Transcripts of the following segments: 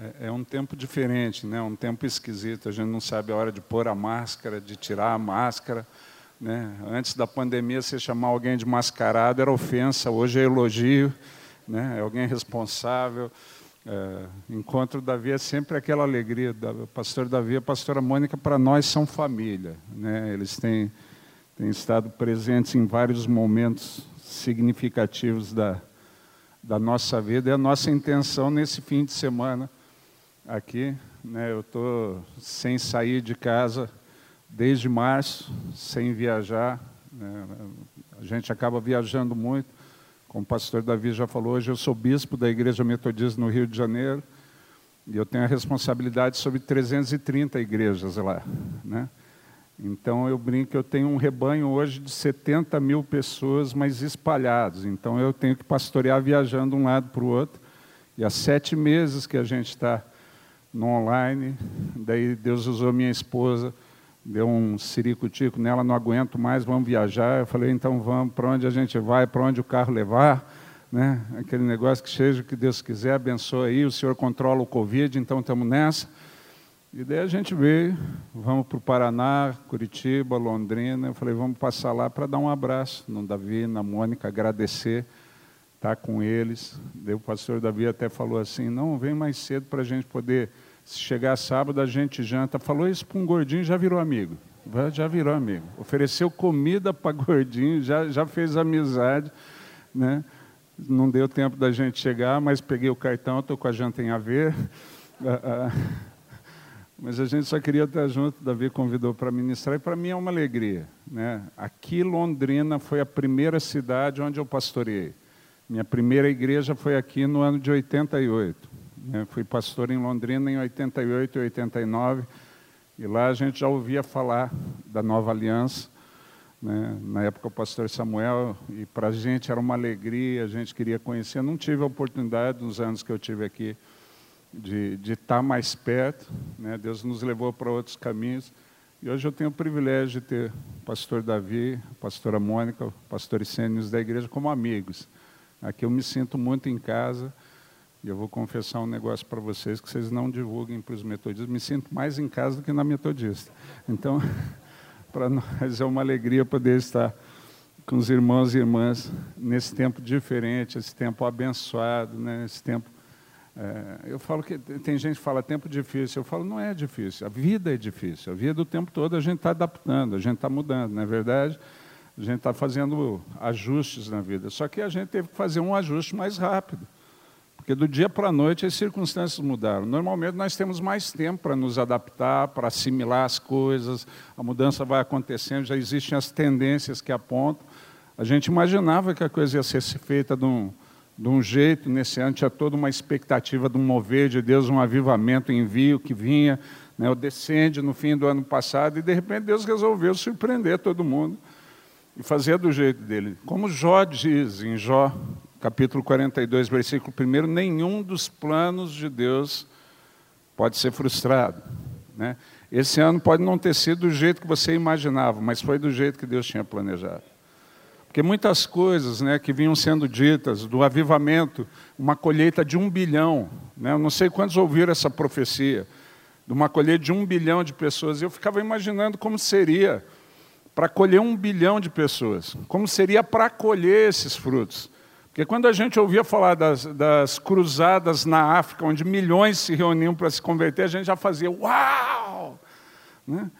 é, é um tempo diferente, né? um tempo esquisito. A gente não sabe a hora de pôr a máscara, de tirar a máscara. Né? Antes da pandemia, você chamar alguém de mascarado era ofensa, hoje é elogio, né? é alguém responsável. É, encontro Davi é sempre aquela alegria. O pastor Davi e a pastora Mônica, para nós, são família. Né? Eles têm, têm estado presentes em vários momentos significativos da, da nossa vida. E a nossa intenção nesse fim de semana aqui, né? eu estou sem sair de casa desde março, sem viajar. Né? A gente acaba viajando muito. Como o pastor Davi já falou, hoje eu sou bispo da Igreja Metodista no Rio de Janeiro e eu tenho a responsabilidade sobre 330 igrejas lá. Né? Então eu brinco eu tenho um rebanho hoje de 70 mil pessoas, mas espalhados. Então eu tenho que pastorear viajando de um lado para o outro. E há sete meses que a gente está no online, daí Deus usou minha esposa deu um sirico-tico nela, não aguento mais, vamos viajar. Eu falei, então vamos, para onde a gente vai, para onde o carro levar, né? aquele negócio que seja o que Deus quiser, abençoe aí, o Senhor controla o Covid, então estamos nessa. E daí a gente veio, vamos para o Paraná, Curitiba, Londrina. Eu falei, vamos passar lá para dar um abraço no Davi, na Mônica, agradecer, estar tá com eles. O pastor Davi até falou assim, não, vem mais cedo para a gente poder se chegar sábado, a gente janta. Falou isso para um gordinho, já virou amigo. Já virou amigo. Ofereceu comida para gordinho, já, já fez amizade. Né? Não deu tempo da gente chegar, mas peguei o cartão, estou com a janta em haver. Ah, ah. Mas a gente só queria estar junto, Davi convidou para ministrar, e para mim é uma alegria. Né? Aqui, Londrina, foi a primeira cidade onde eu pastoreei. Minha primeira igreja foi aqui no ano de 88. Né? Fui pastor em Londrina em 88 e 89, e lá a gente já ouvia falar da nova aliança. Né? Na época, o pastor Samuel, e para a gente era uma alegria, a gente queria conhecer. Eu não tive a oportunidade, nos anos que eu tive aqui, de, de estar tá mais perto. Né? Deus nos levou para outros caminhos. E hoje eu tenho o privilégio de ter o pastor Davi, a pastora Mônica, o pastor Isênios da igreja como amigos. Aqui eu me sinto muito em casa. E eu vou confessar um negócio para vocês que vocês não divulguem para os metodistas. Me sinto mais em casa do que na metodista. Então, para nós é uma alegria poder estar com os irmãos e irmãs nesse tempo diferente, esse tempo abençoado, né? esse tempo. É, eu falo que tem gente que fala tempo difícil. Eu falo não é difícil. A vida é difícil. A vida o tempo todo a gente está adaptando, a gente está mudando, não é verdade? A gente está fazendo ajustes na vida. Só que a gente teve que fazer um ajuste mais rápido. Porque do dia para a noite as circunstâncias mudaram. Normalmente nós temos mais tempo para nos adaptar, para assimilar as coisas, a mudança vai acontecendo, já existem as tendências que apontam. A gente imaginava que a coisa ia ser feita de um, de um jeito, nesse ano tinha toda uma expectativa de um mover de Deus, um avivamento, um envio que vinha, né, o descende no fim do ano passado, e de repente Deus resolveu surpreender todo mundo e fazer do jeito dele. Como Jó diz em Jó capítulo 42, versículo 1, nenhum dos planos de Deus pode ser frustrado. Né? Esse ano pode não ter sido do jeito que você imaginava, mas foi do jeito que Deus tinha planejado. Porque muitas coisas né, que vinham sendo ditas, do avivamento, uma colheita de um bilhão, né, eu não sei quantos ouviram essa profecia, de uma colheita de um bilhão de pessoas, eu ficava imaginando como seria para colher um bilhão de pessoas, como seria para colher esses frutos. Porque quando a gente ouvia falar das, das cruzadas na África, onde milhões se reuniam para se converter, a gente já fazia uau! Né?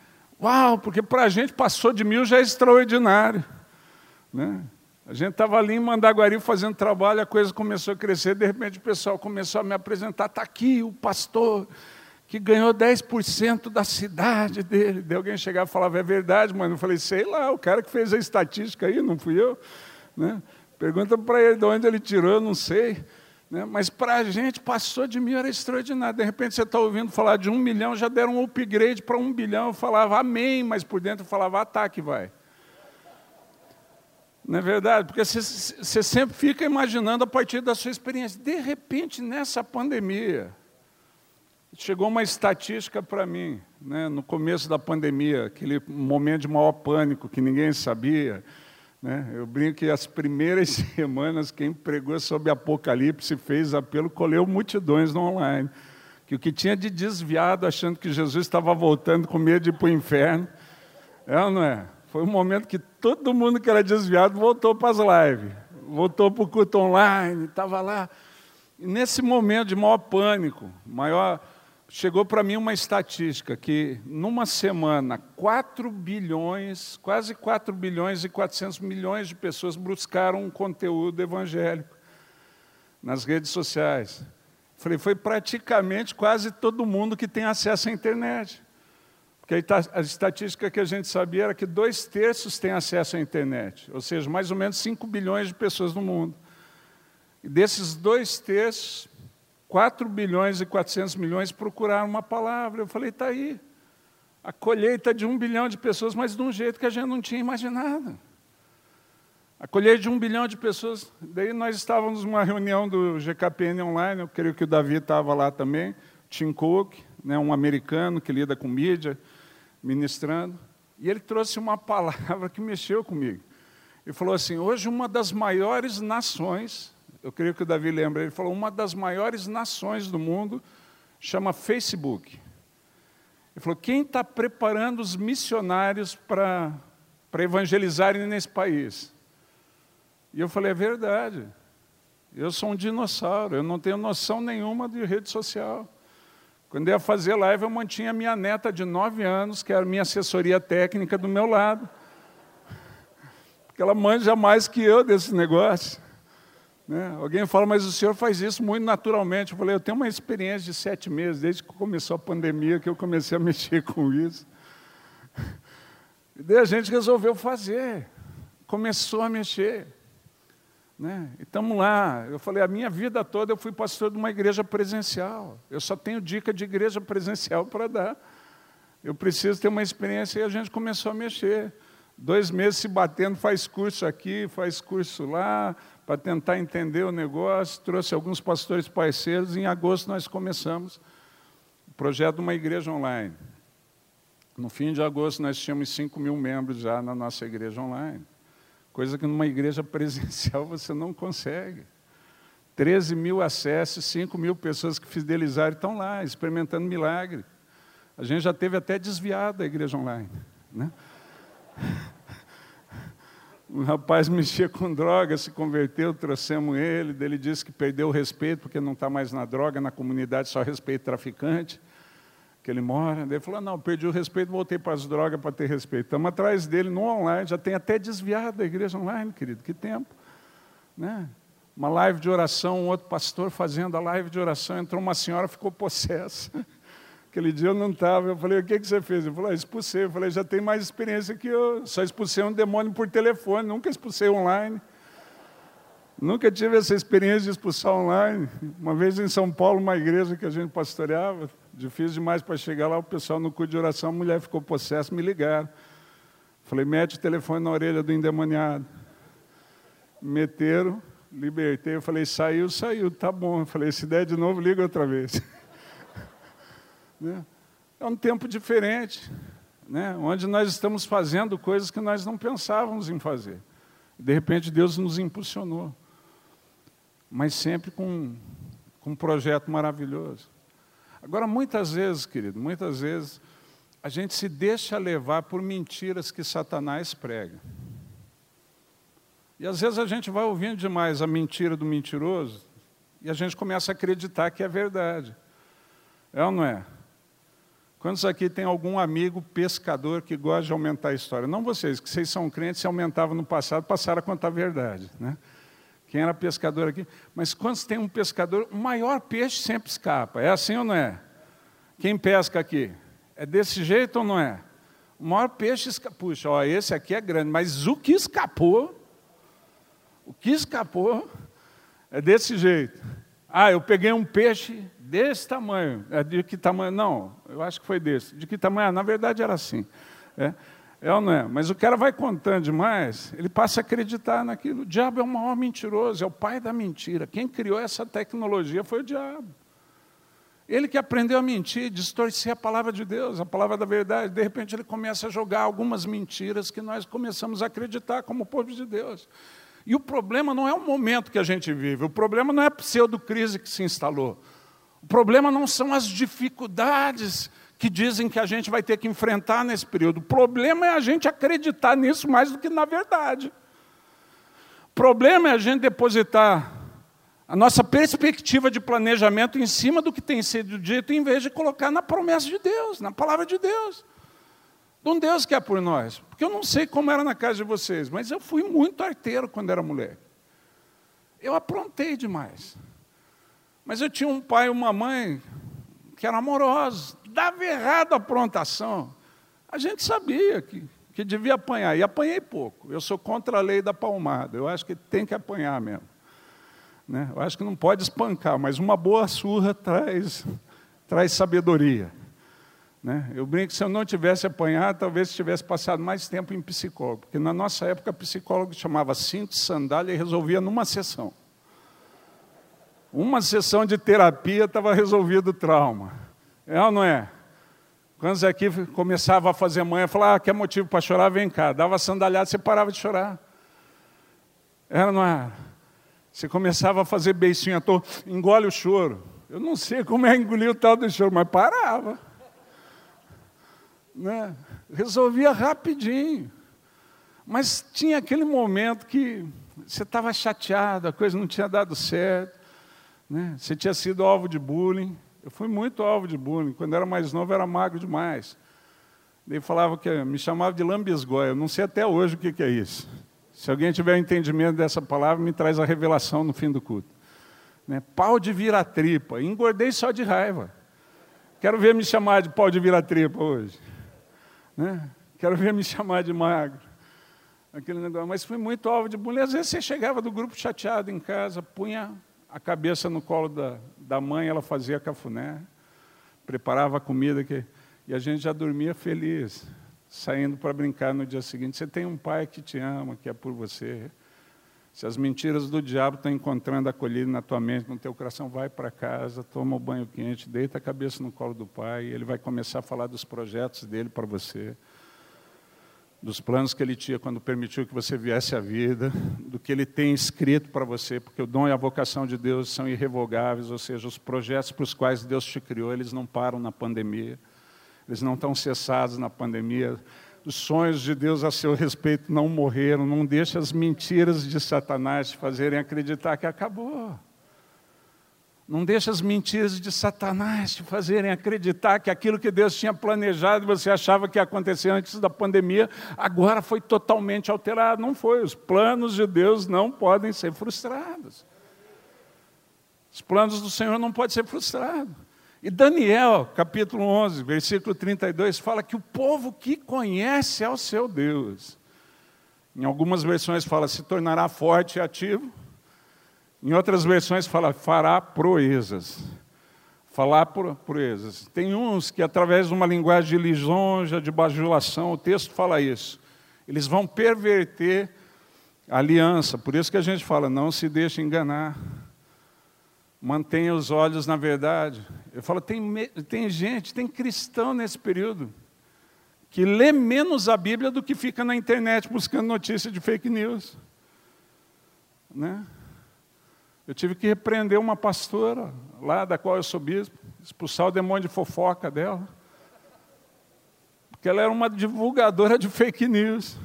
Uau, porque para a gente passou de mil já é extraordinário. Né? A gente estava ali em Mandaguari fazendo trabalho, a coisa começou a crescer, de repente o pessoal começou a me apresentar, está aqui o pastor que ganhou 10% da cidade dele. De alguém chegar e falava, é verdade, mano. Eu falei, sei lá, o cara que fez a estatística aí, não fui eu. Né? Pergunta para ele de onde ele tirou, não sei. Né? Mas para a gente passou de mil, era extraordinário. De repente você está ouvindo falar de um milhão, já deram um upgrade para um bilhão. Eu falava amém, mas por dentro eu falava ataque, vai. Não é verdade? Porque você sempre fica imaginando a partir da sua experiência. De repente, nessa pandemia, chegou uma estatística para mim, né, no começo da pandemia, aquele momento de maior pânico que ninguém sabia. Né? Eu brinco que as primeiras semanas, quem pregou sobre Apocalipse fez apelo, colheu multidões no online. que o que tinha de desviado, achando que Jesus estava voltando com medo de ir para o inferno, é ou não é? Foi um momento que todo mundo que era desviado voltou para as lives, voltou para o culto online, estava lá. E nesse momento de maior pânico, maior chegou para mim uma estatística que numa semana 4 bilhões, quase 4 bilhões e 400 milhões de pessoas buscaram um conteúdo evangélico nas redes sociais. Falei, foi praticamente quase todo mundo que tem acesso à internet. Porque a estatística que a gente sabia era que dois terços têm acesso à internet, ou seja, mais ou menos 5 bilhões de pessoas no mundo. E desses dois terços, 4 bilhões e 400 milhões procuraram uma palavra. Eu falei, está aí. A colheita de um bilhão de pessoas, mas de um jeito que a gente não tinha imaginado. A colheita de um bilhão de pessoas. Daí nós estávamos numa reunião do GKPN online, eu creio que o Davi estava lá também, Tim Cook, né, um americano que lida com mídia, ministrando. E ele trouxe uma palavra que mexeu comigo. Ele falou assim: hoje, uma das maiores nações eu creio que o Davi lembra, ele falou, uma das maiores nações do mundo chama Facebook. Ele falou, quem está preparando os missionários para, evangelizarem nesse país? E eu falei, é verdade. Eu sou um dinossauro, eu não tenho noção nenhuma de rede social. Quando eu ia fazer live, eu mantinha minha neta de nove anos, que era minha assessoria técnica do meu lado. Porque ela manja mais que eu desse negócio. Né? Alguém fala, mas o senhor faz isso muito naturalmente. Eu falei, eu tenho uma experiência de sete meses, desde que começou a pandemia, que eu comecei a mexer com isso. E daí a gente resolveu fazer, começou a mexer. Né? E estamos lá. Eu falei, a minha vida toda eu fui pastor de uma igreja presencial. Eu só tenho dica de igreja presencial para dar. Eu preciso ter uma experiência e a gente começou a mexer. Dois meses se batendo, faz curso aqui, faz curso lá, para tentar entender o negócio, trouxe alguns pastores parceiros, em agosto nós começamos o projeto de uma igreja online. No fim de agosto nós tínhamos 5 mil membros já na nossa igreja online, coisa que numa igreja presencial você não consegue. 13 mil acessos, 5 mil pessoas que fidelizaram estão lá, experimentando milagre. A gente já teve até desviado da igreja online. Né? Um rapaz mexia com droga, se converteu, trouxemos ele, ele disse que perdeu o respeito porque não está mais na droga, na comunidade só respeito traficante, que ele mora. Ele falou, não, perdi o respeito, voltei para as drogas para ter respeito. Estamos atrás dele no online, já tem até desviado da igreja online, querido, que tempo. Né? Uma live de oração, um outro pastor fazendo a live de oração, entrou uma senhora, ficou possessa. Aquele dia eu não estava, eu falei, o que, que você fez? Ele falou, ah, expulsei. Eu falei, já tem mais experiência que eu, só expulsei um demônio por telefone, nunca expulsei online. Nunca tive essa experiência de expulsar online. Uma vez em São Paulo, uma igreja que a gente pastoreava, difícil demais para chegar lá, o pessoal no culto de oração, a mulher ficou possessa, me ligaram. Falei, mete o telefone na orelha do endemoniado. Meteram, libertei, eu falei, saiu, saiu, tá bom. Eu falei, se der de novo, liga outra vez. Né? É um tempo diferente, né? onde nós estamos fazendo coisas que nós não pensávamos em fazer. De repente, Deus nos impulsionou. Mas sempre com, com um projeto maravilhoso. Agora, muitas vezes, querido, muitas vezes, a gente se deixa levar por mentiras que Satanás prega. E às vezes a gente vai ouvindo demais a mentira do mentiroso e a gente começa a acreditar que é verdade. É ou não é? Quantos aqui tem algum amigo pescador que gosta de aumentar a história? Não vocês, que vocês são crentes, se aumentava no passado, passaram a contar a verdade. Né? Quem era pescador aqui? Mas quantos tem um pescador, o maior peixe sempre escapa. É assim ou não é? Quem pesca aqui? É desse jeito ou não é? O maior peixe escapa. Puxa, ó, esse aqui é grande, mas o que escapou, o que escapou é desse jeito. Ah, eu peguei um peixe desse tamanho. É, de que tamanho? Não, eu acho que foi desse. De que tamanho? Ah, na verdade era assim. É, é ou não é? Mas o cara vai contando demais, ele passa a acreditar naquilo. O diabo é o maior mentiroso, é o pai da mentira. Quem criou essa tecnologia foi o diabo. Ele que aprendeu a mentir, distorcer a palavra de Deus, a palavra da verdade. De repente ele começa a jogar algumas mentiras que nós começamos a acreditar como povo de Deus. E o problema não é o momento que a gente vive, o problema não é a pseudo-crise que se instalou. O problema não são as dificuldades que dizem que a gente vai ter que enfrentar nesse período. O problema é a gente acreditar nisso mais do que na verdade. O problema é a gente depositar a nossa perspectiva de planejamento em cima do que tem sido dito, em vez de colocar na promessa de Deus, na palavra de Deus. De um Deus que é por nós. Porque eu não sei como era na casa de vocês, mas eu fui muito arteiro quando era mulher. Eu aprontei demais. Mas eu tinha um pai e uma mãe que eram amorosos, dava errado a aprontação. A gente sabia que, que devia apanhar, e apanhei pouco. Eu sou contra a lei da palmada, eu acho que tem que apanhar mesmo. Né? Eu acho que não pode espancar, mas uma boa surra traz, traz sabedoria. Né? Eu brinco que se eu não tivesse apanhado, talvez tivesse passado mais tempo em psicólogo, porque na nossa época, psicólogo chamava cinto, sandália e resolvia numa sessão. Uma sessão de terapia estava resolvido o trauma. É ou não é? Quando Zé aqui começava a fazer manhã, falava, ah, quer motivo para chorar? Vem cá. Dava sandalhada, você parava de chorar. Era ou não era? Você começava a fazer beicinho à toa, engole o choro. Eu não sei como é engolir o tal do choro, mas parava. Né? Resolvia rapidinho. Mas tinha aquele momento que você estava chateado, a coisa não tinha dado certo. Né? Você tinha sido alvo de bullying. Eu fui muito alvo de bullying. Quando era mais novo, era magro demais. Daí falava que me chamava de lambisgoia. Eu não sei até hoje o que, que é isso. Se alguém tiver entendimento dessa palavra, me traz a revelação no fim do culto. Né? Pau de vira-tripa. Engordei só de raiva. Quero ver me chamar de pau de vira-tripa hoje. Né? Quero ver me chamar de magro. Aquele negócio. Mas fui muito alvo de bullying. Às vezes você chegava do grupo chateado em casa, punha a cabeça no colo da, da mãe, ela fazia cafuné, preparava a comida que, e a gente já dormia feliz, saindo para brincar no dia seguinte. Você tem um pai que te ama, que é por você. Se as mentiras do diabo estão encontrando acolhida na tua mente, no teu coração, vai para casa, toma o um banho quente, deita a cabeça no colo do pai, e ele vai começar a falar dos projetos dele para você dos planos que ele tinha quando permitiu que você viesse à vida, do que ele tem escrito para você, porque o dom e a vocação de Deus são irrevogáveis, ou seja, os projetos para os quais Deus te criou, eles não param na pandemia, eles não estão cessados na pandemia. Os sonhos de Deus a seu respeito não morreram, não deixe as mentiras de Satanás te fazerem acreditar que acabou. Não deixe as mentiras de Satanás te fazerem acreditar que aquilo que Deus tinha planejado, você achava que ia acontecer antes da pandemia, agora foi totalmente alterado. Não foi. Os planos de Deus não podem ser frustrados. Os planos do Senhor não podem ser frustrados. E Daniel, capítulo 11, versículo 32, fala que o povo que conhece é o seu Deus. Em algumas versões fala se tornará forte e ativo. Em outras versões fala fará proezas. Falar proezas. Tem uns que, através de uma linguagem de lisonja, de bajulação, o texto fala isso. Eles vão perverter a aliança. Por isso que a gente fala, não se deixe enganar. Mantenha os olhos na verdade. Eu falo, tem, tem gente, tem cristão nesse período, que lê menos a Bíblia do que fica na internet buscando notícia de fake news. Né? Eu tive que repreender uma pastora lá, da qual eu sou bispo, expulsar o demônio de fofoca dela. Porque ela era uma divulgadora de fake news.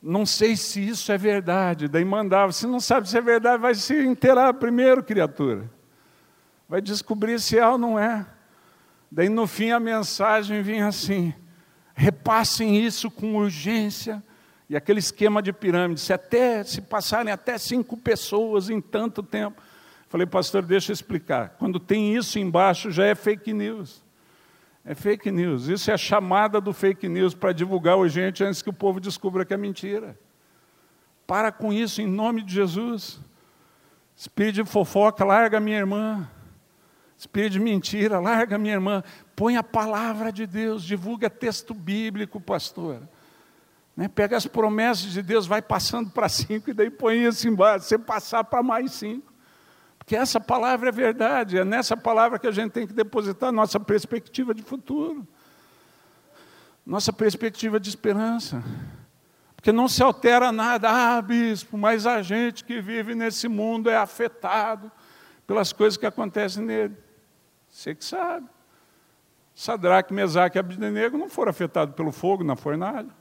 Não sei se isso é verdade. Daí mandava, se não sabe se é verdade, vai se inteirar primeiro, criatura. Vai descobrir se é ou não é. Daí no fim a mensagem vinha assim: repassem isso com urgência e aquele esquema de pirâmide, se até se passarem até cinco pessoas em tanto tempo. Falei, pastor, deixa eu explicar. Quando tem isso embaixo, já é fake news. É fake news. Isso é a chamada do fake news para divulgar urgente antes que o povo descubra que é mentira. Para com isso em nome de Jesus. Espírito de fofoca, larga minha irmã. Espírito de mentira, larga minha irmã. Põe a palavra de Deus, divulga texto bíblico, pastor. Né? Pega as promessas de Deus, vai passando para cinco e daí põe isso embaixo, você passar para mais cinco. Porque essa palavra é verdade, é nessa palavra que a gente tem que depositar nossa perspectiva de futuro, nossa perspectiva de esperança. Porque não se altera nada, ah, bispo, mas a gente que vive nesse mundo é afetado pelas coisas que acontecem nele. Você que sabe. Sadraque, Mesaque e Abednego não foram afetados pelo fogo na fornalha.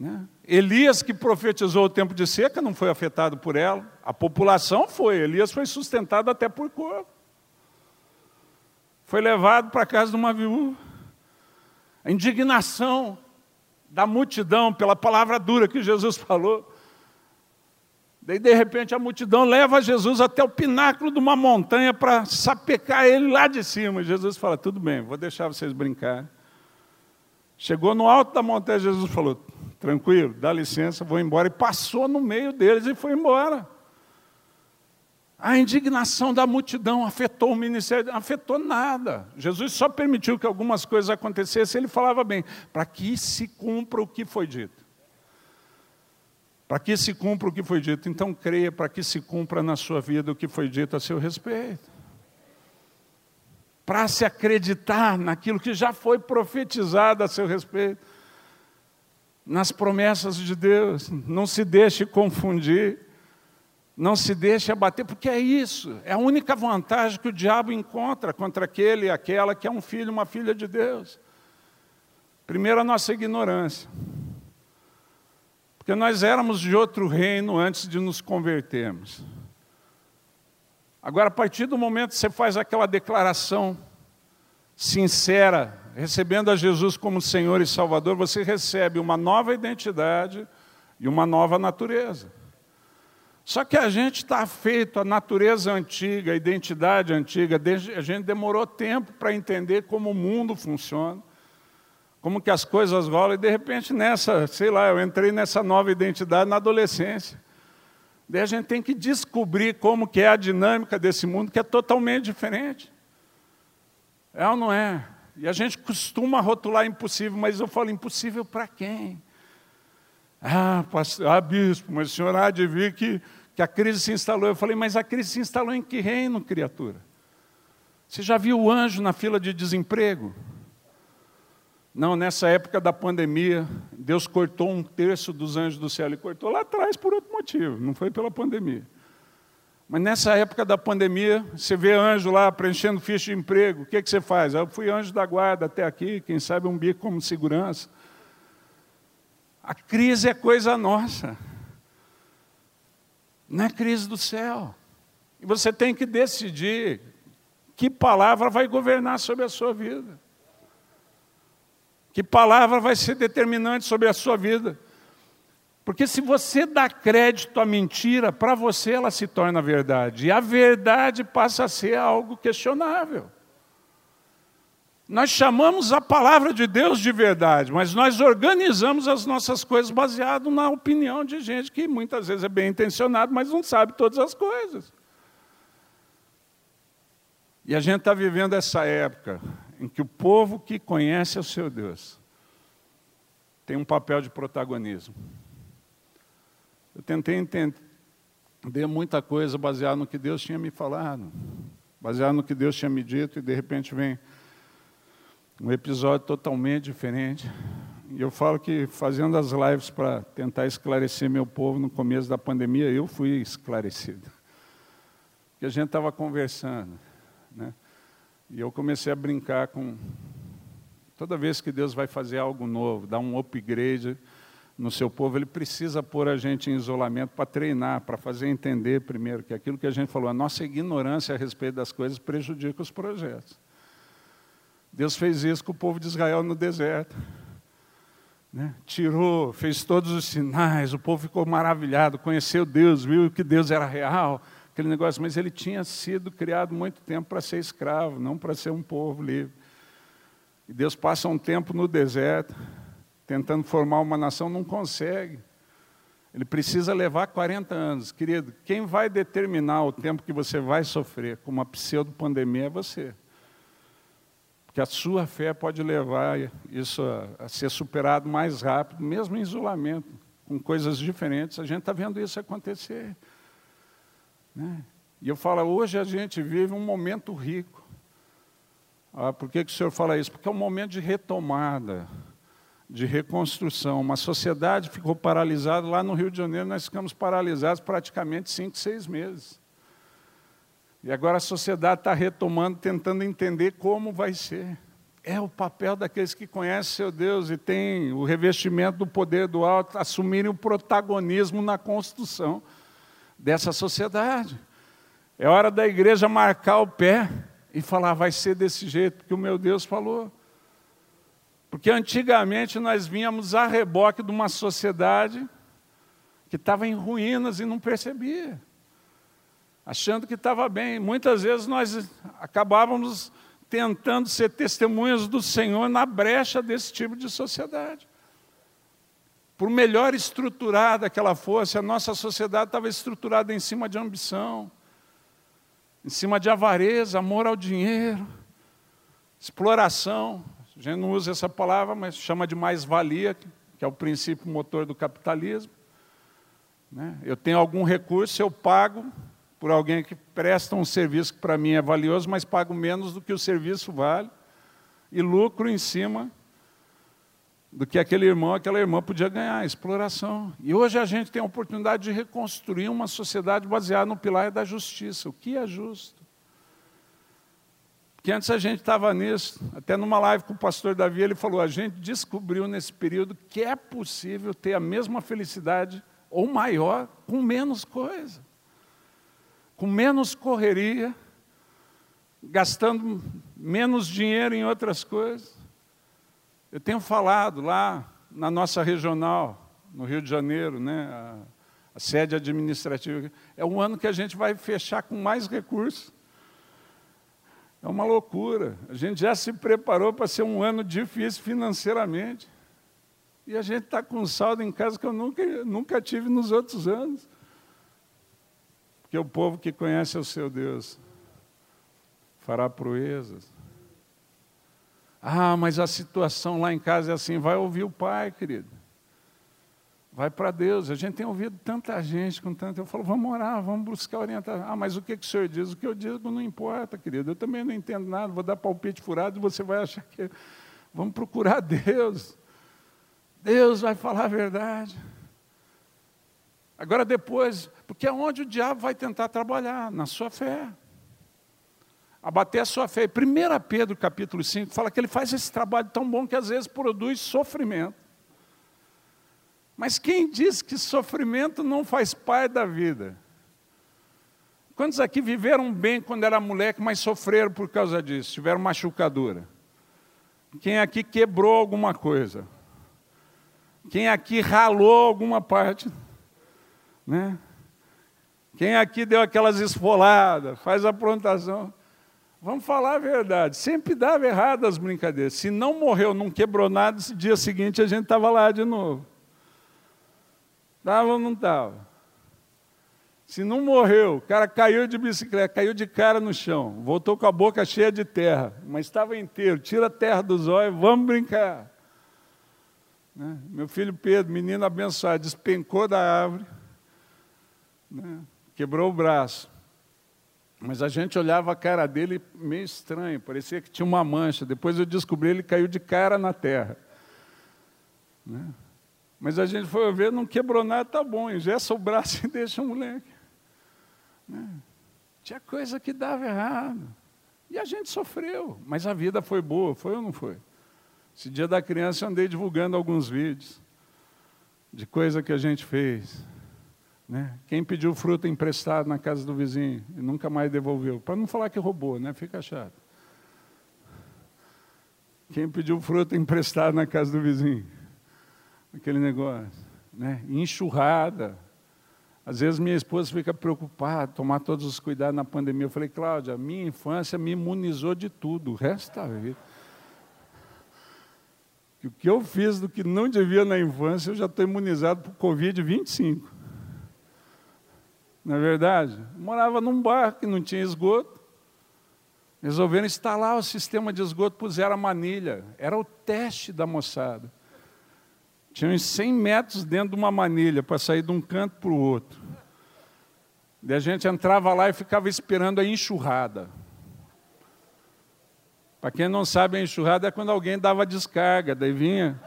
Né? Elias, que profetizou o tempo de seca, não foi afetado por ela. A população foi. Elias foi sustentado até por corpo. Foi levado para a casa de uma viúva. A indignação da multidão pela palavra dura que Jesus falou. Daí, de repente, a multidão leva Jesus até o pináculo de uma montanha para sapecar ele lá de cima. E Jesus fala: Tudo bem, vou deixar vocês brincarem. Chegou no alto da montanha, Jesus falou: Tranquilo, dá licença, vou embora. E passou no meio deles e foi embora. A indignação da multidão afetou o ministério, afetou nada. Jesus só permitiu que algumas coisas acontecessem, ele falava bem, para que se cumpra o que foi dito. Para que se cumpra o que foi dito. Então creia para que se cumpra na sua vida o que foi dito a seu respeito. Para se acreditar naquilo que já foi profetizado a seu respeito. Nas promessas de Deus. Não se deixe confundir. Não se deixe abater, porque é isso, é a única vantagem que o diabo encontra contra aquele e aquela que é um filho, uma filha de Deus. Primeiro, a nossa ignorância. Porque nós éramos de outro reino antes de nos convertermos. Agora, a partir do momento que você faz aquela declaração sincera, recebendo a Jesus como Senhor e Salvador, você recebe uma nova identidade e uma nova natureza. Só que a gente está feito, a natureza antiga, a identidade antiga, a gente demorou tempo para entender como o mundo funciona como que as coisas rolam, e de repente nessa, sei lá, eu entrei nessa nova identidade na adolescência. Daí a gente tem que descobrir como que é a dinâmica desse mundo, que é totalmente diferente. É ou não é? E a gente costuma rotular impossível, mas eu falo, impossível para quem? Ah, pastor, ah, bispo, mas o senhor há de vir que, que a crise se instalou. Eu falei, mas a crise se instalou em que reino, criatura? Você já viu o anjo na fila de desemprego? Não, nessa época da pandemia, Deus cortou um terço dos anjos do céu. Ele cortou lá atrás por outro motivo, não foi pela pandemia. Mas nessa época da pandemia, você vê anjo lá preenchendo ficha de emprego. O que, que você faz? Eu fui anjo da guarda até aqui, quem sabe um bico como segurança. A crise é coisa nossa. Não é crise do céu. E você tem que decidir que palavra vai governar sobre a sua vida. Que palavra vai ser determinante sobre a sua vida? Porque se você dá crédito à mentira, para você ela se torna verdade. E a verdade passa a ser algo questionável. Nós chamamos a palavra de Deus de verdade, mas nós organizamos as nossas coisas baseado na opinião de gente que muitas vezes é bem intencionado, mas não sabe todas as coisas. E a gente está vivendo essa época em que o povo que conhece o seu Deus tem um papel de protagonismo. Eu tentei entender muita coisa baseado no que Deus tinha me falado, baseado no que Deus tinha me dito, e de repente vem um episódio totalmente diferente. E eu falo que fazendo as lives para tentar esclarecer meu povo no começo da pandemia, eu fui esclarecido. Porque a gente estava conversando, né? E eu comecei a brincar com. Toda vez que Deus vai fazer algo novo, dar um upgrade no seu povo, Ele precisa pôr a gente em isolamento para treinar, para fazer entender primeiro que aquilo que a gente falou, a nossa ignorância a respeito das coisas prejudica os projetos. Deus fez isso com o povo de Israel no deserto. Né? Tirou, fez todos os sinais, o povo ficou maravilhado, conheceu Deus, viu que Deus era real, aquele negócio, mas ele tinha sido criado muito tempo para ser escravo, não para ser um povo livre. E Deus passa um tempo no deserto, tentando formar uma nação, não consegue. Ele precisa levar 40 anos. Querido, quem vai determinar o tempo que você vai sofrer com uma pseudo-pandemia é você. Porque a sua fé pode levar isso a, a ser superado mais rápido, mesmo em isolamento, com coisas diferentes. A gente está vendo isso acontecer. Né? E eu falo, hoje a gente vive um momento rico. Ah, por que, que o senhor fala isso? Porque é um momento de retomada, de reconstrução. Uma sociedade ficou paralisada. Lá no Rio de Janeiro, nós ficamos paralisados praticamente cinco, seis meses. E agora a sociedade está retomando, tentando entender como vai ser. É o papel daqueles que conhecem seu Deus e têm o revestimento do poder do alto, assumirem o protagonismo na construção dessa sociedade. É hora da igreja marcar o pé e falar: vai ser desse jeito que o meu Deus falou. Porque antigamente nós vínhamos a reboque de uma sociedade que estava em ruínas e não percebia, achando que estava bem. Muitas vezes nós acabávamos tentando ser testemunhas do Senhor na brecha desse tipo de sociedade. Por melhor estruturada que ela fosse, a nossa sociedade estava estruturada em cima de ambição, em cima de avareza, amor ao dinheiro, exploração. A gente não usa essa palavra, mas chama de mais-valia, que é o princípio motor do capitalismo. Né? Eu tenho algum recurso, eu pago por alguém que presta um serviço que para mim é valioso, mas pago menos do que o serviço vale, e lucro em cima do que aquele irmão, aquela irmã podia ganhar, exploração. E hoje a gente tem a oportunidade de reconstruir uma sociedade baseada no pilar da justiça. O que é justo? Porque antes a gente estava nisso, até numa live com o pastor Davi, ele falou: a gente descobriu nesse período que é possível ter a mesma felicidade ou maior com menos coisa, com menos correria, gastando menos dinheiro em outras coisas. Eu tenho falado lá na nossa regional, no Rio de Janeiro, né, a, a sede administrativa, é um ano que a gente vai fechar com mais recursos. É uma loucura. A gente já se preparou para ser um ano difícil financeiramente. E a gente está com um saldo em casa que eu nunca, nunca tive nos outros anos. Porque o povo que conhece o seu Deus fará proezas. Ah, mas a situação lá em casa é assim. Vai ouvir o pai, querido. Vai para Deus. A gente tem ouvido tanta gente com tanto. Eu falo, vamos orar, vamos buscar orientação. Ah, mas o que, que o senhor diz? O que eu digo não importa, querido. Eu também não entendo nada. Vou dar palpite furado e você vai achar que. Vamos procurar Deus. Deus vai falar a verdade. Agora depois, porque é onde o diabo vai tentar trabalhar, na sua fé. Abater a sua fé. 1 Pedro capítulo 5 fala que ele faz esse trabalho tão bom que às vezes produz sofrimento. Mas quem diz que sofrimento não faz parte da vida? Quantos aqui viveram bem quando era moleque, mas sofreram por causa disso, tiveram machucadura? Quem aqui quebrou alguma coisa? Quem aqui ralou alguma parte? Né? Quem aqui deu aquelas esfoladas, faz aprontação? Vamos falar a verdade, sempre dava errado as brincadeiras. Se não morreu, não quebrou nada, esse dia seguinte a gente estava lá de novo. Estava ou não estava? Se não morreu, o cara caiu de bicicleta, caiu de cara no chão, voltou com a boca cheia de terra, mas estava inteiro, tira a terra dos olhos, vamos brincar. Né? Meu filho Pedro, menino abençoado, despencou da árvore, né? quebrou o braço. Mas a gente olhava a cara dele meio estranho, parecia que tinha uma mancha. Depois eu descobri ele caiu de cara na terra. Né? Mas a gente foi ver, não quebrou nada, tá bom, engessa o braço e deixa o moleque. Né? Tinha coisa que dava errado. E a gente sofreu, mas a vida foi boa, foi ou não foi? Esse dia da criança eu andei divulgando alguns vídeos de coisa que a gente fez. Né? Quem pediu fruta emprestado na casa do vizinho e nunca mais devolveu, para não falar que roubou, né? fica chato. Quem pediu fruta emprestada na casa do vizinho, aquele negócio, né? enxurrada. Às vezes minha esposa fica preocupada, tomar todos os cuidados na pandemia. Eu falei, Cláudia, minha infância me imunizou de tudo, o resto da vida o que eu fiz do que não devia na infância, eu já estou imunizado por Covid-25. Não é verdade? Morava num bar que não tinha esgoto. Resolveram instalar o sistema de esgoto, puseram a manilha. Era o teste da moçada. Tinha uns 100 metros dentro de uma manilha para sair de um canto para o outro. E a gente entrava lá e ficava esperando a enxurrada. Para quem não sabe, a enxurrada é quando alguém dava descarga, daí vinha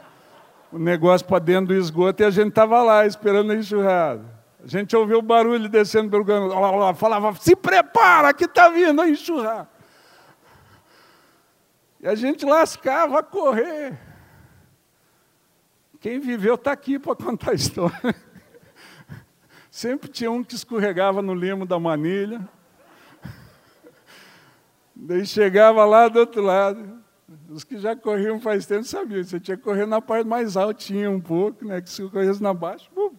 o negócio para dentro do esgoto e a gente estava lá esperando a enxurrada. A gente ouviu o barulho descendo pelo caminho, falava, se prepara que está vindo a enxurrar. E a gente lascava a correr. Quem viveu está aqui para contar a história. Sempre tinha um que escorregava no limo da manilha. Daí chegava lá do outro lado. Os que já corriam faz tempo sabiam. Você tinha que correr na parte mais altinha um pouco, né? Que se corresse na baixa, bum,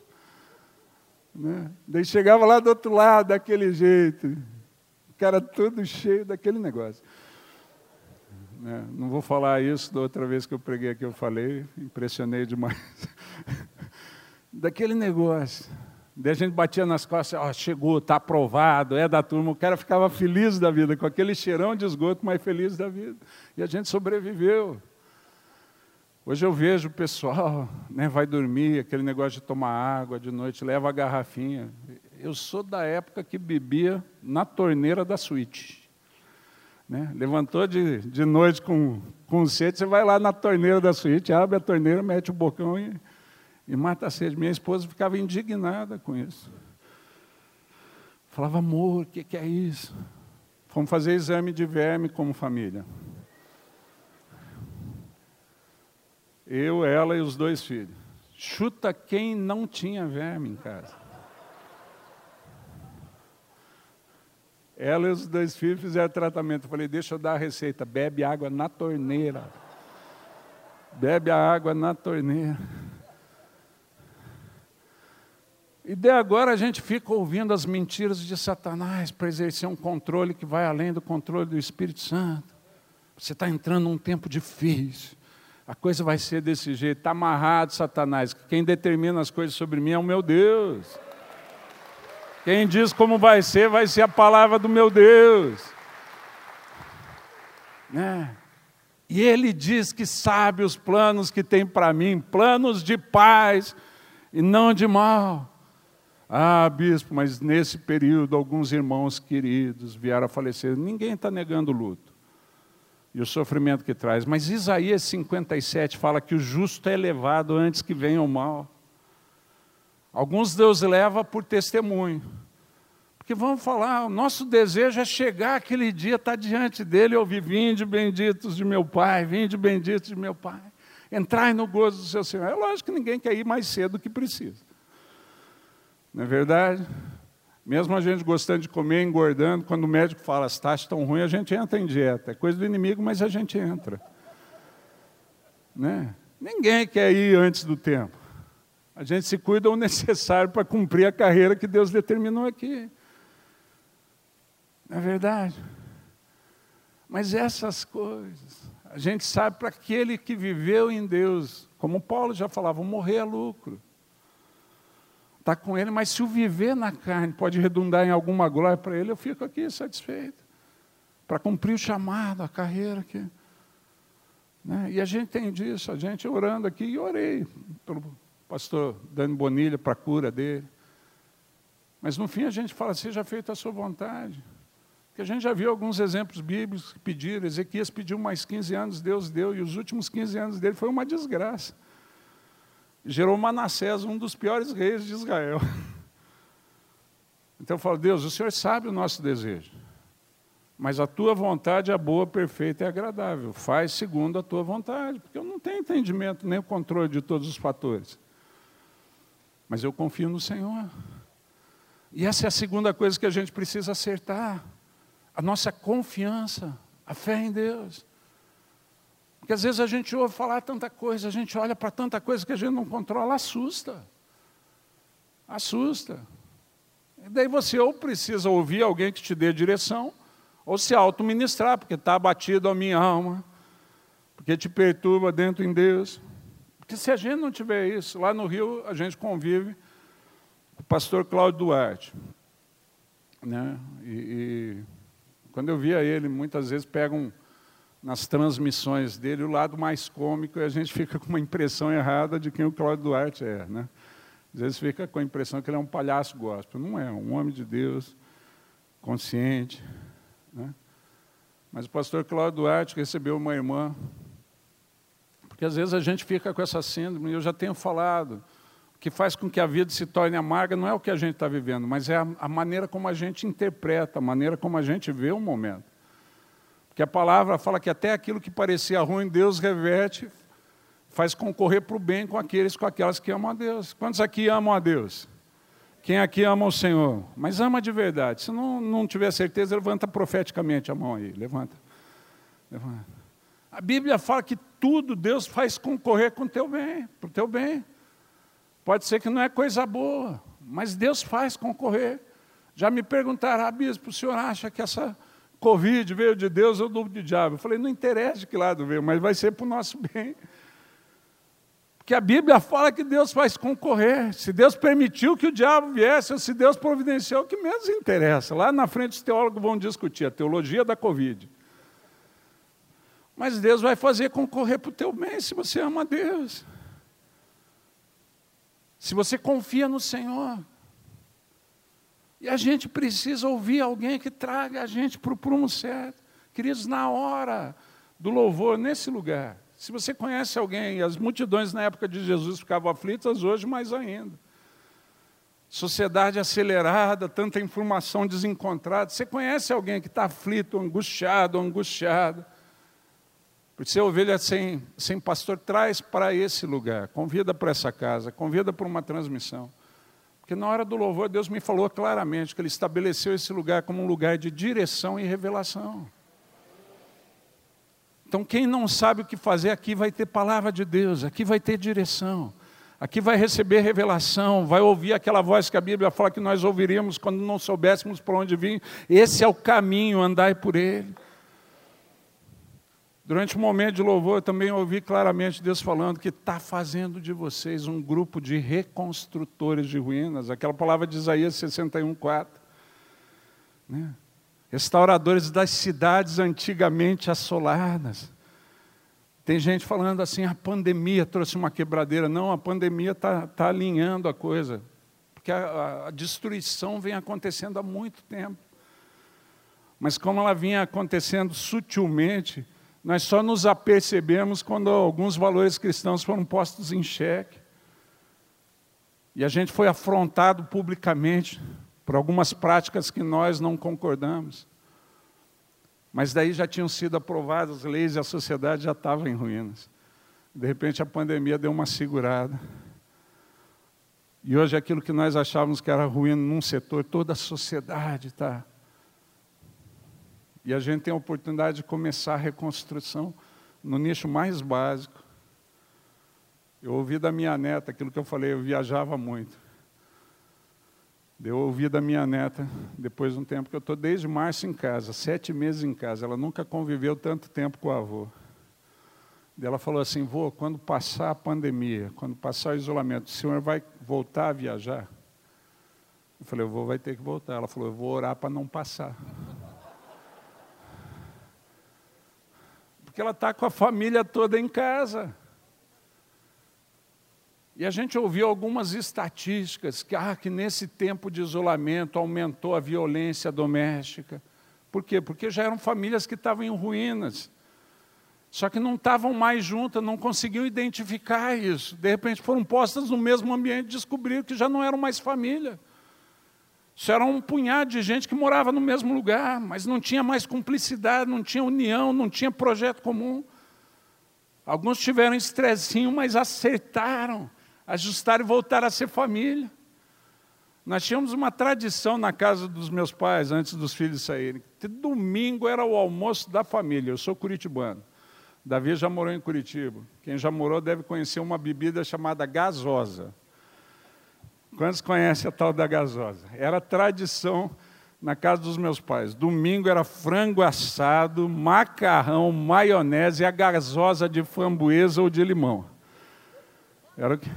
né? Daí chegava lá do outro lado, daquele jeito. O cara todo cheio daquele negócio. Né? Não vou falar isso da outra vez que eu preguei aqui, eu falei, impressionei demais. daquele negócio. Daí a gente batia nas costas, oh, chegou, está aprovado, é da turma. O cara ficava feliz da vida, com aquele cheirão de esgoto, mas feliz da vida. E a gente sobreviveu. Hoje eu vejo o pessoal, né, vai dormir, aquele negócio de tomar água de noite, leva a garrafinha. Eu sou da época que bebia na torneira da suíte. Né? Levantou de, de noite com, com sede, você vai lá na torneira da suíte, abre a torneira, mete o bocão e e mata a sede. Minha esposa ficava indignada com isso. Falava, amor, o que, que é isso? Fomos fazer exame de verme como família. Eu, ela e os dois filhos. Chuta quem não tinha verme em casa. Ela e os dois filhos fizeram tratamento. Eu falei, deixa eu dar a receita. Bebe água na torneira. Bebe a água na torneira. E de agora a gente fica ouvindo as mentiras de Satanás para exercer um controle que vai além do controle do Espírito Santo. Você está entrando num tempo difícil. A coisa vai ser desse jeito. Está amarrado, Satanás. Quem determina as coisas sobre mim é o meu Deus. Quem diz como vai ser, vai ser a palavra do meu Deus. Né? E ele diz que sabe os planos que tem para mim, planos de paz e não de mal ah, bispo, mas nesse período alguns irmãos queridos vieram a falecer. Ninguém está negando o luto e o sofrimento que traz. Mas Isaías 57 fala que o justo é levado antes que venha o mal. Alguns Deus leva por testemunho. Porque vamos falar, o nosso desejo é chegar aquele dia, estar tá diante dele e ouvir: Vinde benditos de meu Pai, vinde benditos de meu Pai. Entrai no gozo do seu Senhor. É lógico que ninguém quer ir mais cedo do que precisa. Não é verdade? Mesmo a gente gostando de comer, engordando, quando o médico fala as taxas estão ruins, a gente entra em dieta. É coisa do inimigo, mas a gente entra. Né? Ninguém quer ir antes do tempo. A gente se cuida o necessário para cumprir a carreira que Deus determinou aqui. Não é verdade? Mas essas coisas, a gente sabe para aquele que viveu em Deus, como Paulo já falava, morrer é lucro está com ele, mas se o viver na carne pode redundar em alguma glória para ele, eu fico aqui satisfeito. Para cumprir o chamado, a carreira aqui. Né? E a gente tem disso, a gente orando aqui, e orei pelo pastor Dani Bonilha para a cura dele. Mas no fim a gente fala, seja feita a sua vontade. Porque a gente já viu alguns exemplos bíblicos que pediram, Ezequias pediu mais 15 anos, Deus deu, e os últimos 15 anos dele foi uma desgraça gerou Manassés, um dos piores reis de Israel. Então eu falo, Deus, o Senhor sabe o nosso desejo, mas a tua vontade é boa, perfeita e agradável. Faz segundo a tua vontade, porque eu não tenho entendimento nem o controle de todos os fatores. Mas eu confio no Senhor. E essa é a segunda coisa que a gente precisa acertar: a nossa confiança, a fé em Deus. Porque às vezes a gente ouve falar tanta coisa, a gente olha para tanta coisa que a gente não controla, assusta. Assusta. E daí você ou precisa ouvir alguém que te dê direção, ou se auto-ministrar, porque está abatido a minha alma, porque te perturba dentro em Deus. Porque se a gente não tiver isso, lá no Rio a gente convive com o pastor Cláudio Duarte. Né? E, e quando eu via ele, muitas vezes pega um nas transmissões dele o lado mais cômico e a gente fica com uma impressão errada de quem o Cláudio Duarte é. Né? Às vezes fica com a impressão que ele é um palhaço gospel. Não é, um homem de Deus, consciente. Né? Mas o pastor Cláudio Duarte recebeu uma irmã, porque às vezes a gente fica com essa síndrome, e eu já tenho falado, que faz com que a vida se torne amarga não é o que a gente está vivendo, mas é a, a, maneira como a gente interpreta, a maneira como a gente vê o momento. Porque a palavra fala que até aquilo que parecia ruim, Deus reverte, faz concorrer para o bem com aqueles, com aquelas que amam a Deus. Quantos aqui amam a Deus? Quem aqui ama o Senhor? Mas ama de verdade. Se não, não tiver certeza, levanta profeticamente a mão aí. Levanta. levanta. A Bíblia fala que tudo Deus faz concorrer com o teu bem, para o teu bem. Pode ser que não é coisa boa, mas Deus faz concorrer. Já me perguntaram, ah, bispo, o senhor acha que essa Covid veio de Deus ou do diabo? Eu falei, não interessa de que lado veio, mas vai ser para o nosso bem. Porque a Bíblia fala que Deus faz concorrer. Se Deus permitiu que o diabo viesse, ou se Deus providenciou, o que menos interessa. Lá na frente os teólogos vão discutir a teologia da Covid. Mas Deus vai fazer concorrer para o teu bem se você ama a Deus se você confia no Senhor. E a gente precisa ouvir alguém que traga a gente para o prumo certo. Queridos, na hora do louvor, nesse lugar, se você conhece alguém, as multidões na época de Jesus ficavam aflitas, hoje mais ainda. Sociedade acelerada, tanta informação desencontrada. Você conhece alguém que está aflito, angustiado, angustiado? Por ser ovelha sem, sem pastor, traz para esse lugar, convida para essa casa, convida para uma transmissão. Porque na hora do louvor, Deus me falou claramente que Ele estabeleceu esse lugar como um lugar de direção e revelação. Então, quem não sabe o que fazer aqui vai ter palavra de Deus, aqui vai ter direção, aqui vai receber revelação, vai ouvir aquela voz que a Bíblia fala que nós ouviríamos quando não soubéssemos para onde vir. Esse é o caminho, andai por ele. Durante o momento de louvor, eu também ouvi claramente Deus falando que está fazendo de vocês um grupo de reconstrutores de ruínas, aquela palavra de Isaías 61, 4. Né? Restauradores das cidades antigamente assoladas. Tem gente falando assim, a pandemia trouxe uma quebradeira. Não, a pandemia está tá alinhando a coisa. Porque a, a destruição vem acontecendo há muito tempo. Mas como ela vinha acontecendo sutilmente, nós só nos apercebemos quando alguns valores cristãos foram postos em xeque. E a gente foi afrontado publicamente por algumas práticas que nós não concordamos. Mas daí já tinham sido aprovadas as leis e a sociedade já estava em ruínas. De repente a pandemia deu uma segurada. E hoje aquilo que nós achávamos que era ruim num setor, toda a sociedade está e a gente tem a oportunidade de começar a reconstrução no nicho mais básico. Eu ouvi da minha neta aquilo que eu falei, eu viajava muito. Eu ouvi da minha neta, depois de um tempo que eu estou desde março em casa, sete meses em casa. Ela nunca conviveu tanto tempo com o avô. Ela falou assim: vô, quando passar a pandemia, quando passar o isolamento, o senhor vai voltar a viajar? Eu falei: o vô vai ter que voltar. Ela falou: eu vou orar para não passar. Porque ela está com a família toda em casa. E a gente ouviu algumas estatísticas que, ah, que nesse tempo de isolamento aumentou a violência doméstica. Por quê? Porque já eram famílias que estavam em ruínas. Só que não estavam mais juntas, não conseguiam identificar isso. De repente foram postas no mesmo ambiente e descobriram que já não eram mais família. Isso era um punhado de gente que morava no mesmo lugar, mas não tinha mais cumplicidade, não tinha união, não tinha projeto comum. Alguns tiveram estressinho, mas acertaram, ajustaram e voltaram a ser família. Nós tínhamos uma tradição na casa dos meus pais, antes dos filhos saírem, domingo era o almoço da família. Eu sou curitibano. Davi já morou em Curitiba. Quem já morou deve conhecer uma bebida chamada gasosa. Quantos conhecem a tal da gasosa? Era tradição na casa dos meus pais. Domingo era frango assado, macarrão, maionese e a gasosa de framboesa ou de limão. Era o que...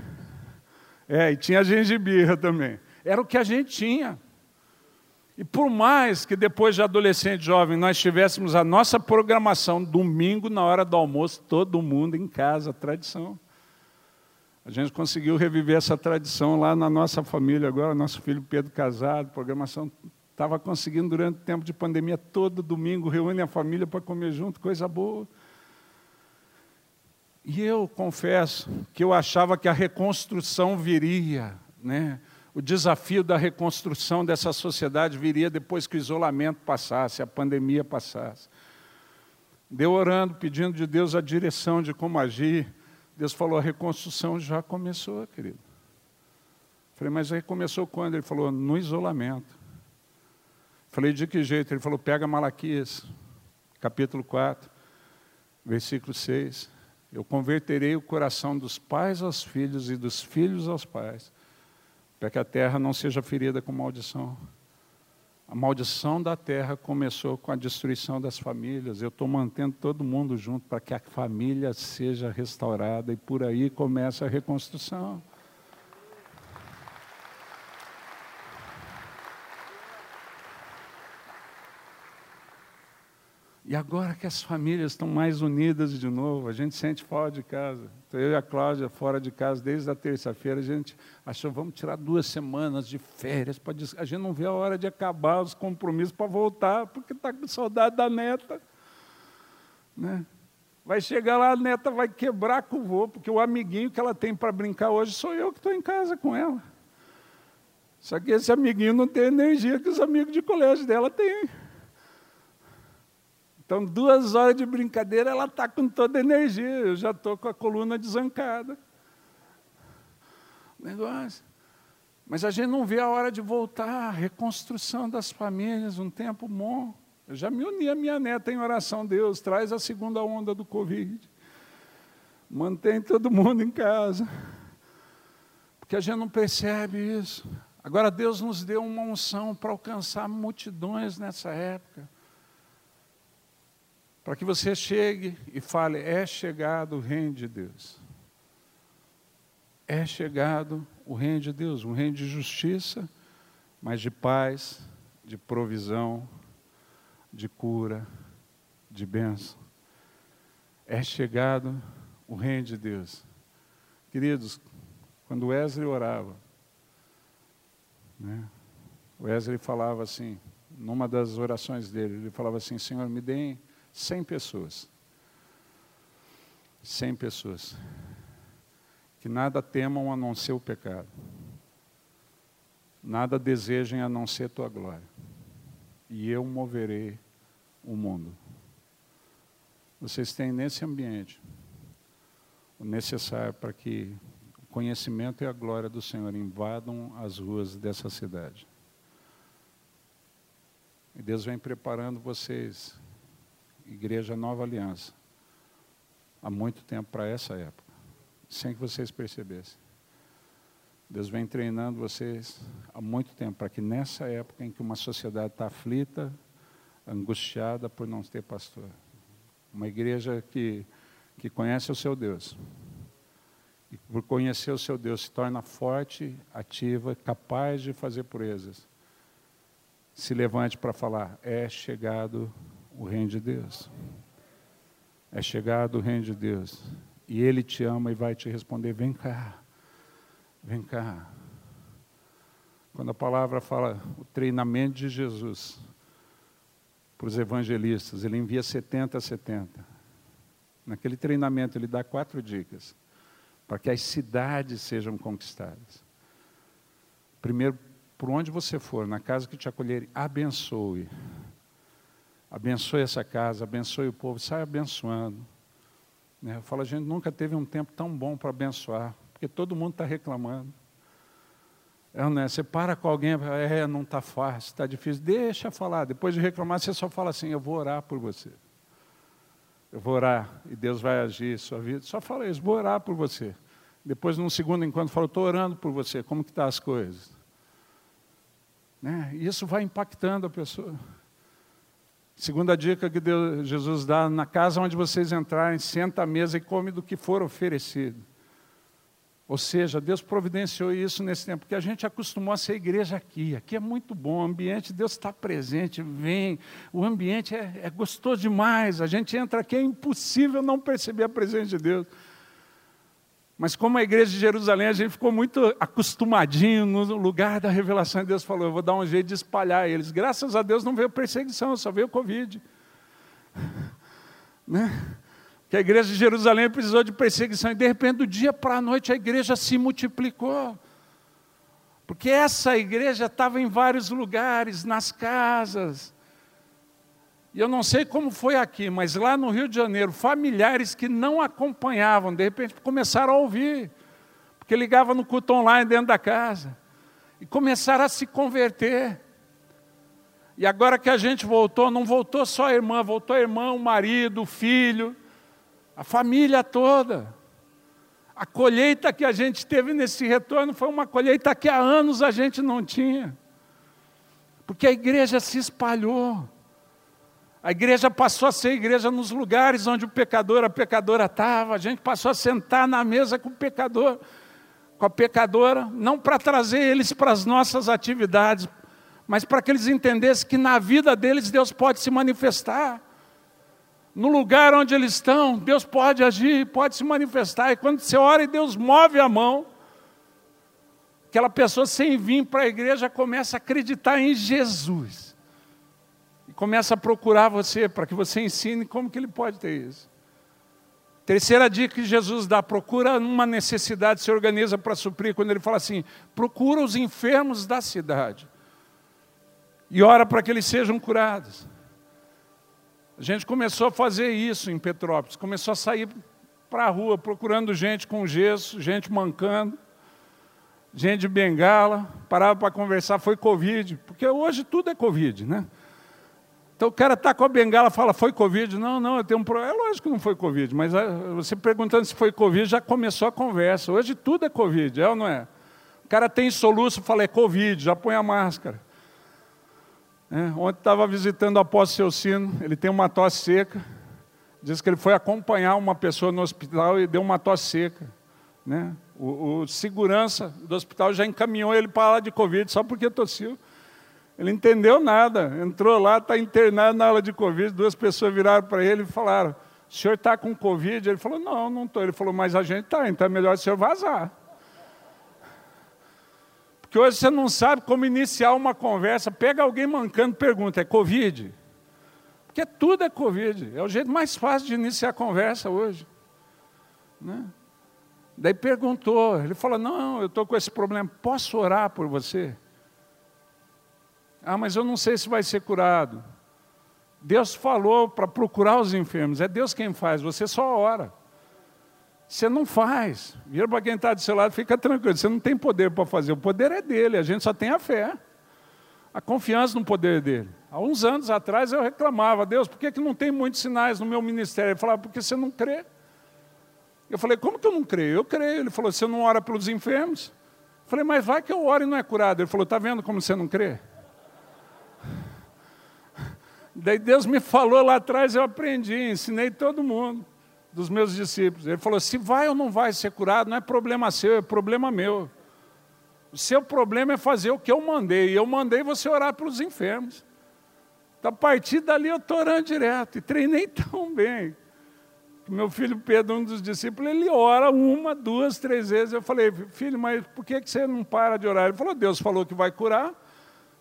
É, e tinha gengibirra também. Era o que a gente tinha. E por mais que depois de adolescente jovem nós tivéssemos a nossa programação domingo na hora do almoço, todo mundo em casa, tradição. A gente conseguiu reviver essa tradição lá na nossa família agora, nosso filho Pedro casado, programação estava conseguindo durante o tempo de pandemia, todo domingo reúne a família para comer junto, coisa boa. E eu confesso que eu achava que a reconstrução viria, né? O desafio da reconstrução dessa sociedade viria depois que o isolamento passasse, a pandemia passasse. Deu orando, pedindo de Deus a direção de como agir. Deus falou: a reconstrução já começou, querido. Falei, mas aí começou quando? Ele falou: no isolamento. Falei, de que jeito? Ele falou: pega Malaquias, capítulo 4, versículo 6. Eu converterei o coração dos pais aos filhos e dos filhos aos pais, para que a terra não seja ferida com maldição. A maldição da terra começou com a destruição das famílias. Eu estou mantendo todo mundo junto para que a família seja restaurada e por aí começa a reconstrução. E agora que as famílias estão mais unidas de novo, a gente sente fora de casa. Então, eu e a Cláudia, fora de casa, desde a terça-feira, a gente achou, vamos tirar duas semanas de férias. Pra... A gente não vê a hora de acabar os compromissos para voltar, porque está com saudade da neta. Né? Vai chegar lá, a neta vai quebrar com o vô, porque o amiguinho que ela tem para brincar hoje sou eu que estou em casa com ela. Só que esse amiguinho não tem energia que os amigos de colégio dela têm. Então, duas horas de brincadeira, ela está com toda a energia. Eu já estou com a coluna desancada. Negócio. Mas a gente não vê a hora de voltar, reconstrução das famílias, um tempo bom. Eu já me uni a minha neta em oração, Deus, traz a segunda onda do Covid. Mantém todo mundo em casa. Porque a gente não percebe isso. Agora Deus nos deu uma unção para alcançar multidões nessa época para que você chegue e fale: é chegado o reino de Deus. É chegado o reino de Deus, um reino de justiça, mas de paz, de provisão, de cura, de bênção. É chegado o reino de Deus. Queridos, quando Wesley orava, né, Wesley falava assim, numa das orações dele, ele falava assim: Senhor, me deem 100 pessoas. 100 pessoas. Que nada temam a não ser o pecado. Nada desejem a não ser tua glória. E eu moverei o mundo. Vocês têm nesse ambiente o necessário para que o conhecimento e a glória do Senhor invadam as ruas dessa cidade. E Deus vem preparando vocês Igreja Nova Aliança, há muito tempo para essa época, sem que vocês percebessem. Deus vem treinando vocês há muito tempo para que nessa época em que uma sociedade está aflita, angustiada por não ter pastor, uma igreja que, que conhece o seu Deus, e por conhecer o seu Deus se torna forte, ativa, capaz de fazer proezas, se levante para falar: é chegado o reino de Deus. É chegado o reino de Deus. E Ele te ama e vai te responder: vem cá, vem cá. Quando a palavra fala o treinamento de Jesus para os evangelistas, ele envia 70 a 70. Naquele treinamento, ele dá quatro dicas para que as cidades sejam conquistadas. Primeiro, por onde você for, na casa que te acolherem, abençoe. Abençoe essa casa, abençoe o povo, sai abençoando. Né? Eu falo, a gente nunca teve um tempo tão bom para abençoar, porque todo mundo está reclamando. É, né? Você para com alguém, é, não está fácil, está difícil, deixa falar. Depois de reclamar, você só fala assim: Eu vou orar por você. Eu vou orar e Deus vai agir sua vida. Só fala isso, vou orar por você. Depois, num segundo enquanto, fala: Estou orando por você, como que estão tá as coisas? Né? Isso vai impactando a pessoa. Segunda dica que Deus, Jesus dá, na casa onde vocês entrarem, senta à mesa e come do que for oferecido. Ou seja, Deus providenciou isso nesse tempo, porque a gente acostumou a ser igreja aqui. Aqui é muito bom, o ambiente, Deus está presente, vem. O ambiente é, é gostoso demais. A gente entra aqui, é impossível não perceber a presença de Deus. Mas como a igreja de Jerusalém, a gente ficou muito acostumadinho no lugar da revelação, e Deus falou, eu vou dar um jeito de espalhar eles. Graças a Deus não veio perseguição, só veio Covid. Né? que a igreja de Jerusalém precisou de perseguição, e de repente, do dia para a noite, a igreja se multiplicou. Porque essa igreja estava em vários lugares, nas casas. E eu não sei como foi aqui, mas lá no Rio de Janeiro, familiares que não acompanhavam, de repente começaram a ouvir, porque ligava no culto online dentro da casa, e começaram a se converter. E agora que a gente voltou, não voltou só a irmã, voltou a irmã, o marido, o filho, a família toda. A colheita que a gente teve nesse retorno foi uma colheita que há anos a gente não tinha. Porque a igreja se espalhou. A igreja passou a ser igreja nos lugares onde o pecador, a pecadora estava. A gente passou a sentar na mesa com o pecador, com a pecadora, não para trazer eles para as nossas atividades, mas para que eles entendessem que na vida deles Deus pode se manifestar. No lugar onde eles estão, Deus pode agir, pode se manifestar. E quando você ora e Deus move a mão, aquela pessoa sem vir para a igreja começa a acreditar em Jesus. Começa a procurar você para que você ensine como que ele pode ter isso. Terceira dica que Jesus dá: procura uma necessidade, se organiza para suprir. Quando ele fala assim: procura os enfermos da cidade e ora para que eles sejam curados. A gente começou a fazer isso em Petrópolis, começou a sair para a rua procurando gente com gesso, gente mancando, gente de bengala, parava para conversar, foi Covid, porque hoje tudo é Covid, né? Então o cara está com a bengala fala, foi Covid? Não, não, eu tenho um problema. É lógico que não foi Covid, mas ah, você perguntando se foi Covid, já começou a conversa. Hoje tudo é Covid, é ou não é? O cara tem soluço, fala, é Covid, já põe a máscara. É, ontem estava visitando o apóstolo Celcino, ele tem uma tosse seca. Diz que ele foi acompanhar uma pessoa no hospital e deu uma tosse seca. Né? O, o segurança do hospital já encaminhou ele para lá de Covid só porque tossiu. Ele entendeu nada, entrou lá, está internado na aula de Covid. Duas pessoas viraram para ele e falaram: O senhor está com Covid? Ele falou: Não, não estou. Ele falou: Mas a gente está, então é melhor o senhor vazar. Porque hoje você não sabe como iniciar uma conversa. Pega alguém mancando, pergunta: é Covid? Porque tudo é Covid. É o jeito mais fácil de iniciar a conversa hoje. Né? Daí perguntou, ele falou: Não, eu estou com esse problema, posso orar por você? Ah, mas eu não sei se vai ser curado. Deus falou para procurar os enfermos, é Deus quem faz, você só ora. Você não faz. Vira para quem está do seu lado, fica tranquilo. Você não tem poder para fazer. O poder é dele, a gente só tem a fé. A confiança no poder dele. Há uns anos atrás eu reclamava, Deus, por que, que não tem muitos sinais no meu ministério? Ele falava, porque você não crê. Eu falei, como que eu não creio? Eu creio. Ele falou, você não ora pelos enfermos? Eu falei, mas vai que eu oro e não é curado. Ele falou, está vendo como você não crê? Daí Deus me falou lá atrás, eu aprendi, ensinei todo mundo dos meus discípulos. Ele falou: se vai ou não vai ser curado, não é problema seu, é problema meu. O seu problema é fazer o que eu mandei. E eu mandei você orar pelos enfermos. Então, a partir dali, eu estou orando direto. E treinei tão bem. Meu filho Pedro, um dos discípulos, ele ora uma, duas, três vezes. Eu falei, filho, mas por que você não para de orar? Ele falou, Deus falou que vai curar.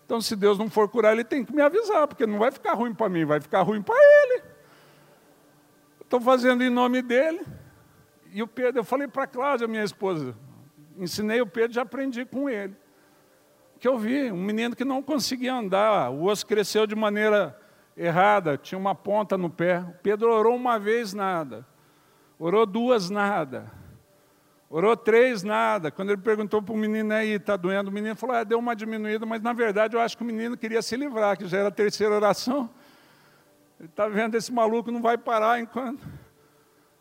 Então, se Deus não for curar, ele tem que me avisar, porque não vai ficar ruim para mim, vai ficar ruim para ele. Estou fazendo em nome dele. E o Pedro, eu falei para a Cláudia, minha esposa, ensinei o Pedro, já aprendi com ele. Que eu vi, um menino que não conseguia andar, o osso cresceu de maneira errada, tinha uma ponta no pé. O Pedro orou uma vez, nada. Orou duas, nada. Orou três, nada. Quando ele perguntou para o menino aí, está doendo, o menino falou, ah, deu uma diminuída, mas na verdade eu acho que o menino queria se livrar, que já era a terceira oração. Ele está vendo esse maluco não vai parar enquanto.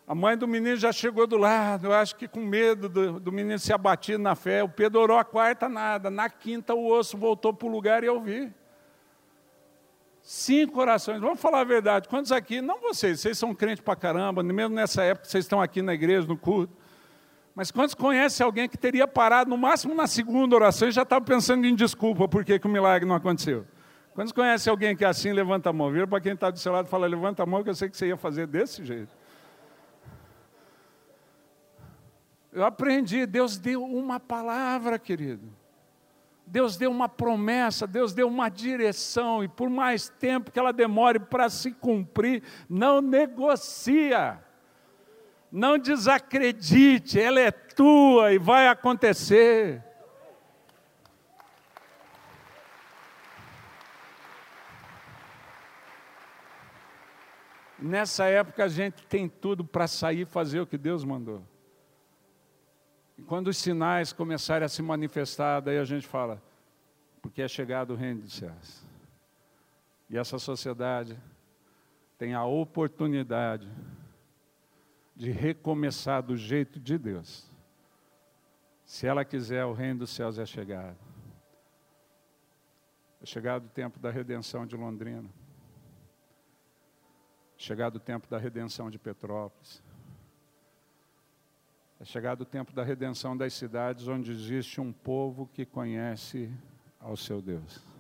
A mãe do menino já chegou do lado, eu acho que com medo do, do menino ser abatido na fé. O Pedro orou a quarta, nada. Na quinta, o osso voltou para o lugar e eu vi. Cinco orações. Vamos falar a verdade. Quantos aqui, não vocês, vocês são crentes para caramba, mesmo nessa época vocês estão aqui na igreja, no culto. Mas quantos conhecem alguém que teria parado no máximo na segunda oração e já estava pensando em desculpa por que, o milagre não aconteceu? Quantos conhecem alguém que é assim, levanta a mão? Vira para quem está do seu lado e fala, levanta a mão que eu sei que você ia fazer desse jeito. Eu aprendi, Deus deu uma palavra, querido. Deus deu uma promessa, Deus deu uma direção, e por mais tempo que ela demore para se cumprir, não negocia. Não desacredite, ela é tua e vai acontecer. Nessa época a gente tem tudo para sair e fazer o que Deus mandou. E quando os sinais começarem a se manifestar, daí a gente fala, porque é chegado o reino dos céus. E essa sociedade tem a oportunidade de recomeçar do jeito de Deus. Se ela quiser, o reino dos céus é chegado. É chegado o tempo da redenção de Londrina. Chegado o tempo da redenção de Petrópolis. É chegado o tempo da redenção das cidades onde existe um povo que conhece ao seu Deus.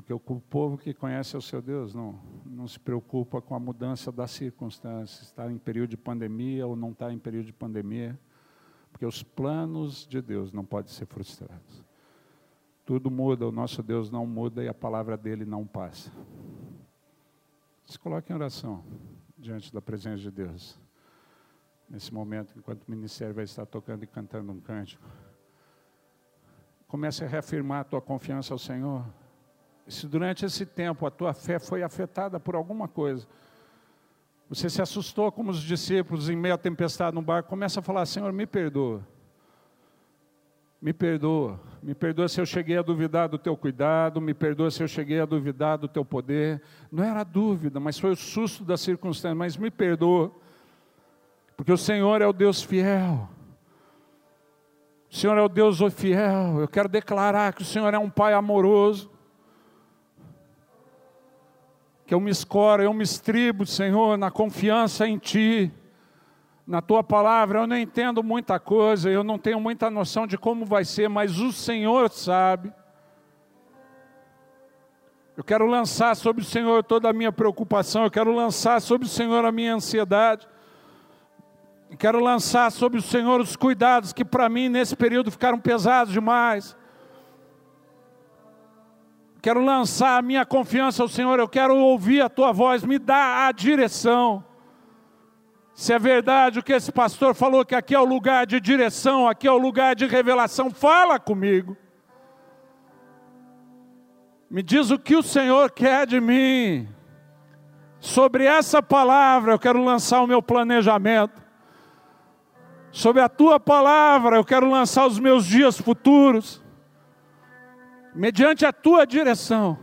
Porque o povo que conhece ao seu Deus não, não se preocupa com a mudança das circunstâncias, está em período de pandemia ou não está em período de pandemia, porque os planos de Deus não podem ser frustrados. Tudo muda, o nosso Deus não muda e a palavra dele não passa. Se coloque em oração diante da presença de Deus. Nesse momento, enquanto o ministério vai estar tocando e cantando um cântico. Comece a reafirmar a tua confiança ao Senhor. Se durante esse tempo a tua fé foi afetada por alguma coisa, você se assustou como os discípulos em meio à tempestade no barco, começa a falar: Senhor, me perdoa. Me perdoa, me perdoa se eu cheguei a duvidar do teu cuidado, me perdoa se eu cheguei a duvidar do teu poder. Não era dúvida, mas foi o susto da circunstância, mas me perdoa, porque o Senhor é o Deus fiel. O Senhor é o Deus fiel. Eu quero declarar que o Senhor é um Pai amoroso. Que eu me escoro, eu me estribo, Senhor, na confiança em Ti na tua palavra, eu não entendo muita coisa, eu não tenho muita noção de como vai ser, mas o Senhor sabe. Eu quero lançar sobre o Senhor toda a minha preocupação, eu quero lançar sobre o Senhor a minha ansiedade. Eu quero lançar sobre o Senhor os cuidados que para mim nesse período ficaram pesados demais. Quero lançar a minha confiança ao Senhor, eu quero ouvir a tua voz, me dá a direção. Se é verdade o que esse pastor falou, que aqui é o lugar de direção, aqui é o lugar de revelação, fala comigo. Me diz o que o Senhor quer de mim. Sobre essa palavra eu quero lançar o meu planejamento. Sobre a tua palavra eu quero lançar os meus dias futuros. Mediante a tua direção.